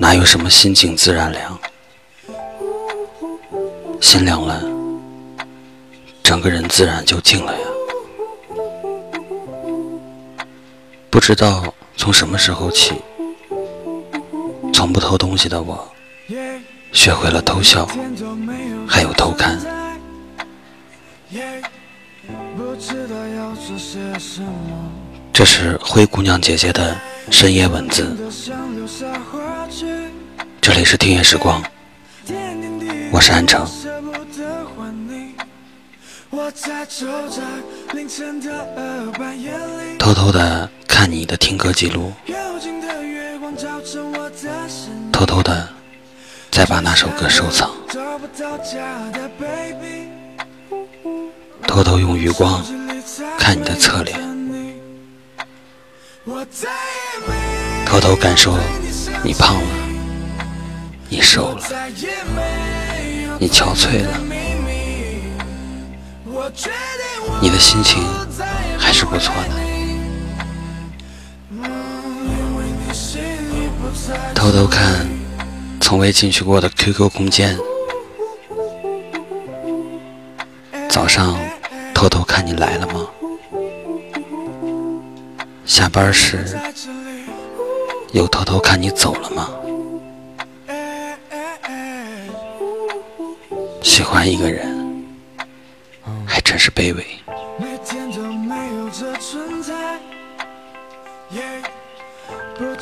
哪有什么心静自然凉？心凉了，整个人自然就静了呀。不知道从什么时候起，从不偷东西的我，学会了偷笑，还有偷看。这是灰姑娘姐姐的深夜文字。这里是听夜时光，我是安城。偷偷的看你的听歌记录，偷偷的再把那首歌收藏，偷偷用余光看你的侧脸，偷偷感受你胖了，你瘦了，你憔悴了，你的心情还是不错的。偷偷看从未进去过的 QQ 空间，早上偷偷看你来了吗？下班时又偷偷看你走了吗？喜欢一个人还真是卑微。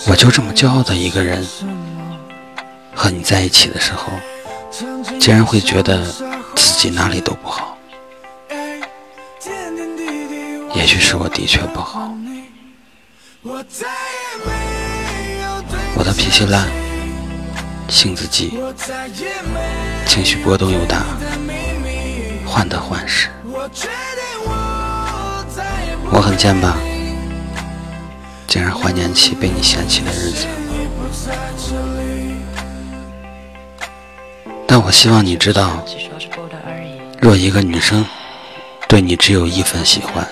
我就这么骄傲的一个人，和你在一起的时候，竟然会觉得自己哪里都不好。也许是我的确不好，我的脾气烂，性子急，情绪波动又大，患得患失。我很贱吧？竟然怀念起被你嫌弃的日子，但我希望你知道，若一个女生对你只有一份喜欢，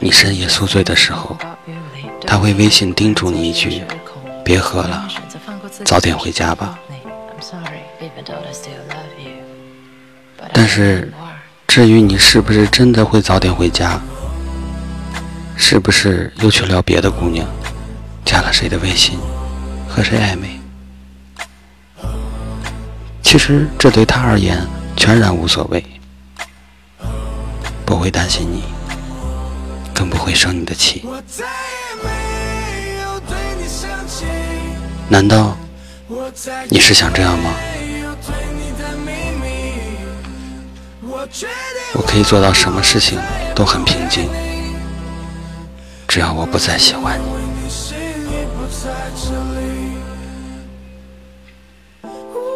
你深夜宿醉的时候，他会微信叮嘱你一句：“别喝了，早点回家吧。”但是，至于你是不是真的会早点回家？是不是又去撩别的姑娘，加了谁的微信，和谁暧昧？其实这对他而言全然无所谓，不会担心你，不会生你的气。难道你是想这样吗？我可以做到什么事情都很平静。只要我不再喜欢你，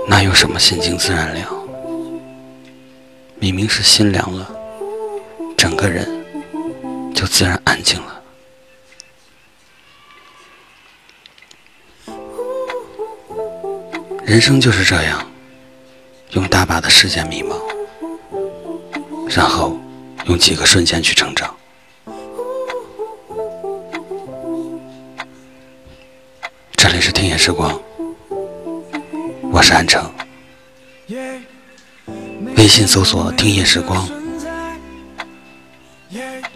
哪有什么心静自然凉？明明是心凉了，整个人就自然安静了。人生就是这样，用大把的时间迷茫，然后用几个瞬间去成长。这里是听夜时光，我是安城。微信搜索“听夜时光”，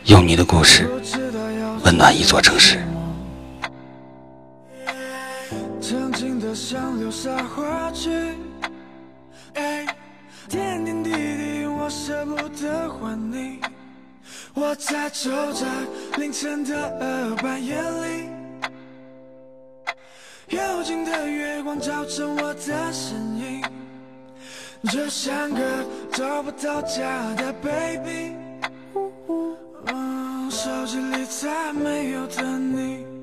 用你的故事温暖一座城市。曾经的像流沙滑去，哎点点滴滴我舍不得还你。我在走在凌晨的二半夜里。幽静的月光照成我的身影，就像个找不到家的 baby。手机里再没有的你。